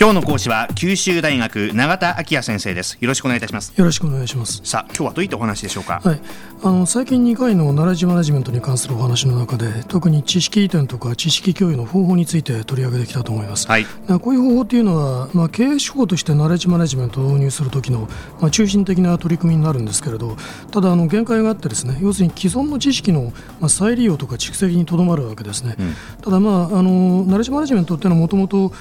今日の講師は九州大学永田昭也先生です。よろしくお願いいたします。よろしくお願いします。さあ今日はどういったお話でしょうか？はい。あの最近2回のナレッジマネジメントに関するお話の中で特に知識移転とか知識共有の方法について取り上げてきたと思います、はい、こういう方法というのは、まあ、経営手法としてナレッジマネジメントを導入する時の、まあ、中心的な取り組みになるんですけれどただあの限界があってですね要するに既存の知識の、まあ、再利用とか蓄積にとどまるわけですね、うん、ただまああのナレッジマネジメントっていうのはもともと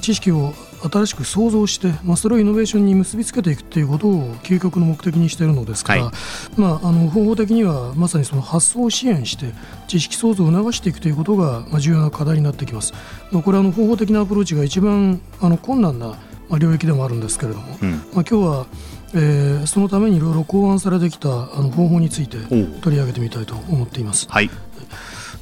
知識を新しく創造して、まあ、それをイノベーションに結びつけていくということを究極の目的にしているのですから、はい、まあ、あの方法的にはまさにその発想を支援して知識創造を促していくということが、まあ、重要な課題になってきます。まあ、これはあの方法的なアプローチが一番あの困難な、まあ、領域でもあるんですけれども、うん、まあ、今日はえー、そのためにいろいろ考案されてきたあの方法について取り上げてみたいと思っています。はいで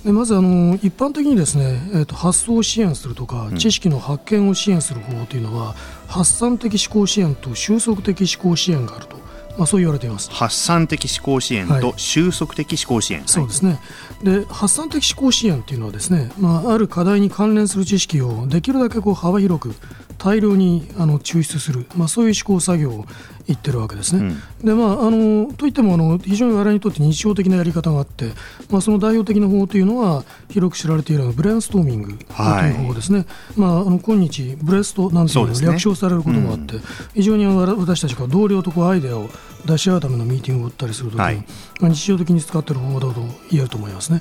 まずあの一般的にですね、えーと、発想を支援するとか、うん、知識の発見を支援する方法というのは発散的思考支援と収束的思考支援があると。まあ、そう言われています。発散的思考支援と収束的思考支援、はい、そうですね。で発散的思考支援というのはですね、まあ、ある課題に関連する知識をできるだけこう幅広く大量にあの抽出する、まあ、そういう思考作業を言ってるわけですね。うん、でまあ、あのといってもあの非常に我々にとって日常的なやり方があって、まあ、その代表的な方法というのは広く知られているブレインストーミングという方法ですね、はい、まあ、あの今日ブレストなんていうの略称されることもあって、ねうん、非常に私たちが同僚とこうアイデアを出し合うためのミーティングを打ったりするときに、はい、まあ、日常的に使っている方法だと言えると思いますね。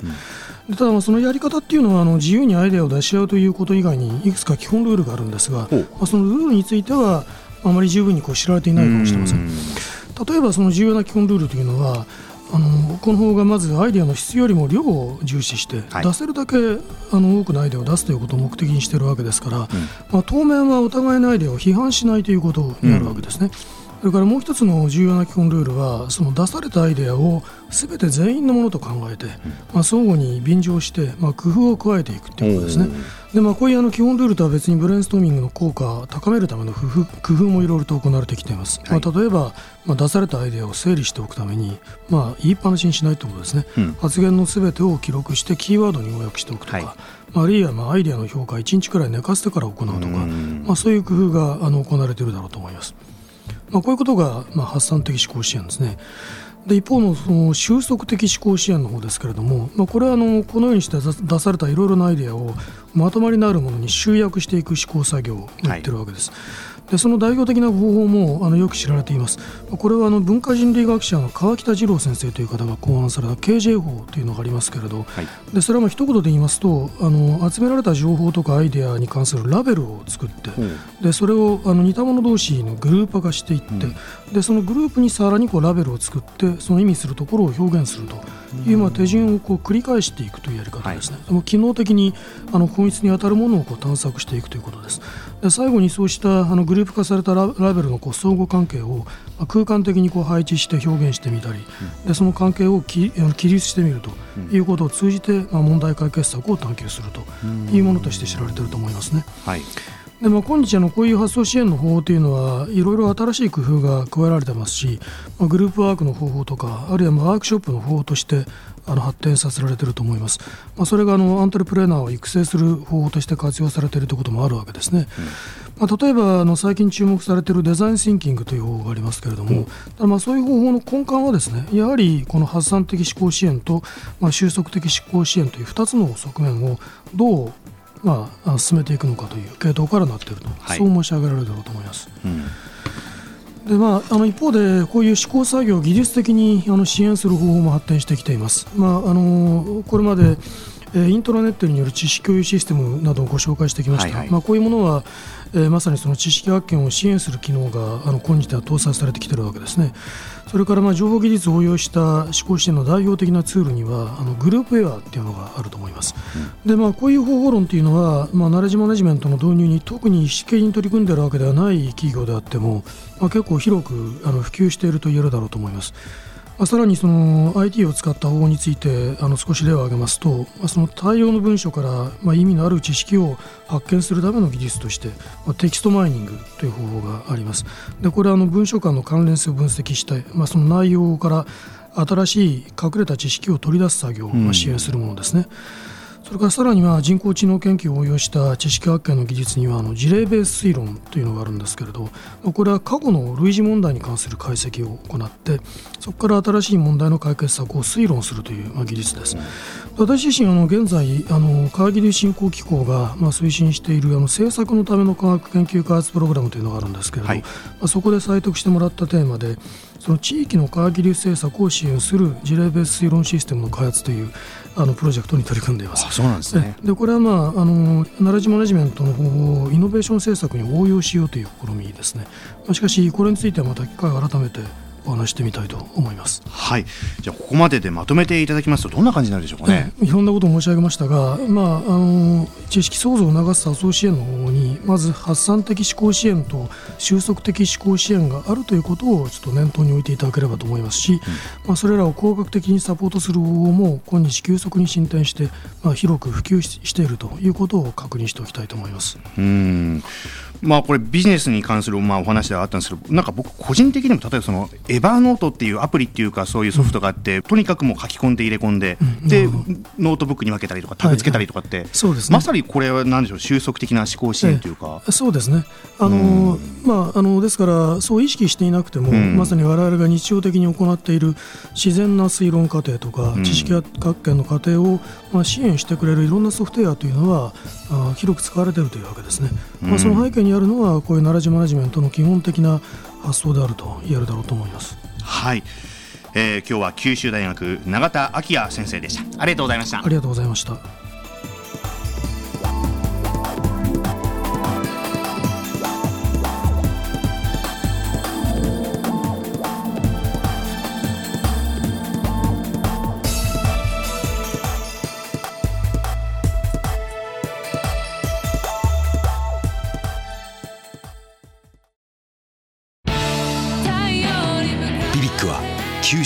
うん、ただそのやり方っていうのはあの自由にアイデアを出し合うということ以外にいくつか基本ルールがあるんですが、まあ、そのルールについてはあまり十分にこう知られていないかもしれません。例えばその重要な基本ルールというのはあのこの方がまずアイデアの質よりも量を重視して、はい、出せるだけあの多くのアイデアを出すということを目的にしているわけですから、うん、まあ、当面はお互いのアイデアを批判しないということになるわけですね。うんそれからもう一つの重要な基本ルールはその出されたアイデアをすべて全員のものと考えて、まあ、相互に便乗して、まあ、工夫を加えていくということですね。でまあ、こういうあの基本ルールとは別にブレインストーミングの効果を高めるための工夫工夫もいろいろと行われてきています。はい、まあ、例えば、まあ、出されたアイデアを整理しておくために、まあ、言いっぱなしにしないということですね、うん、発言のすべてを記録してキーワードに要約しておくとか、はい。あるいはまあアイデアの評価1日くらい寝かせてから行うとか、まあ、そういう工夫があの行われているだろうと思います。まあ、こういうことがまあ発散的思考支援ですね。で一方のその収束的思考支援の方ですけれども、まあ、これはあのこのようにして出されたいろいろなアイデアをまとまりのあるものに集約していく思考作業をやってるわけです。はでその代表的な方法もあのよく知られています。これはあの文化人類学者の川北二郎先生という方が考案された KJ 法というのがありますけれど、はい、でそれはまあ一言で言いますとあの集められた情報とかアイデアに関するラベルを作って、でそれをあの似た者同士のグループ化していって、うん、でそのグループにさらにこうラベルを作ってその意味するところを表現するという、まあ、手順をこう繰り返していくというやり方ですね、はい、機能的にあの本質に当たるものをこう探索していくということです。で最後にそうしたあのグループ化されたラベルのこう相互関係を空間的にこう配置して表現してみたり、うん、でその関係をき記述してみるということを通じて、まあ、問題解決策を探求するというものとして知られていると思いますね。はい。でまあ、今日あのこういう発想支援の方法というのはいろいろ新しい工夫が加えられてますし、まあ、グループワークの方法とかあるいはまあワークショップの方法としてあの発展させられていると思います、まあ、それがあのアントレプレーナーを育成する方法として活用されているということもあるわけですね、うん、まあ、例えばあの最近注目されているデザインシンキングという方法がありますけれども、うん、まあそういう方法の根幹はですねやはりこの発散的思考支援と、まあ、収束的思考支援という2つの側面をどうまあ、進めていくのかという系統からなっていると、はい、そう申し上げられるだろうと思います。うんでまあ、あの一方で、こういう試行作業を技術的にあの支援する方法も発展してきています。まあ、あのこれまでえイントラネットによる知識共有システムなどをご紹介してきました、はいはい、まあ、こういうものは、えー、まさにその知識発見を支援する機能があの今日では搭載されてきているわけですね。それからまあ情報技術を応用した思考支援の代表的なツールにはあのグループエアーっていうのがあると思います。うん、でまあ、こういう方法論というのは、まあ、ナレッジマネジメントの導入に特に意識的に取り組んでいるわけではない企業であっても、まあ、結構広くあの普及していると言えるだろうと思います。まあ、さらにその IT を使った方法についてあの少し例を挙げますと、まあ、その大量の文書から、まあ、意味のある知識を発見するための技術として、まあ、テキストマイニングという方法があります。でこれはあの文書間の関連性を分析して、まあ、その内容から新しい隠れた知識を取り出す作業を支援するものですね。うんそれからさらには人工知能研究を応用した知識発見の技術にはあの事例ベース推論というのがあるんですけれどこれは過去の類似問題に関する解析を行ってそこから新しい問題の解決策を推論するという、まあ、技術です。私自身あの現在あの科学技術振興機構が、まあ、推進しているあの政策のための科学研究開発プログラムというのがあるんですけれど、はい、まあ、そこで採択してもらったテーマでその地域の科学技術政策を支援する事例ベース推論システムの開発というあのプロジェクトに取り組んでいます。そうなんですねでこれは、まあ、あのナレッジマネジメントの方法をイノベーション政策に応用しようという試みですね。しかしこれについてはまた機会を改めてお話してみたいと思います。はい。じゃあここまででまとめていただきますとどんな感じになるでしょうかね、い。ろんなことを申し上げましたが、まあ、あの知識創造を促すアソシエの方にまず発散的思考支援と収束的思考支援があるということをちょっと念頭に置いていただければと思いますし、うん、まあ、それらを工学的にサポートする方法も今日急速に進展して、まあ、広く普及しているということを確認しておきたいと思います。うんまあこれビジネスに関するまあお話ではあったんですけどなんか僕個人的にも例えばその Evernote っていうアプリっていうかそういうソフトがあって、うん、とにかくもう書き込んで入れ込んで、うん、でノートブックに分けたりとかタグつけたりとかって、はいはい、そうですね、まさにこれは何でしょう収束的な思考支援というか、ええ、そうですね。あの、うん、まああのですからそう意識していなくても、まさに我々が日常的に行っている自然な推論過程とか、知識発見の過程を、まあ、支援してくれるいろんなソフトウェアというのはあ広く使われているというわけですね、まあ、その背景にあるのはこういうナレッジマネジメントの基本的な発想であると言えるだろうと思います。はい、えー、今日は九州大学永田昭也先生でした。ありがとうございました。ありがとうございました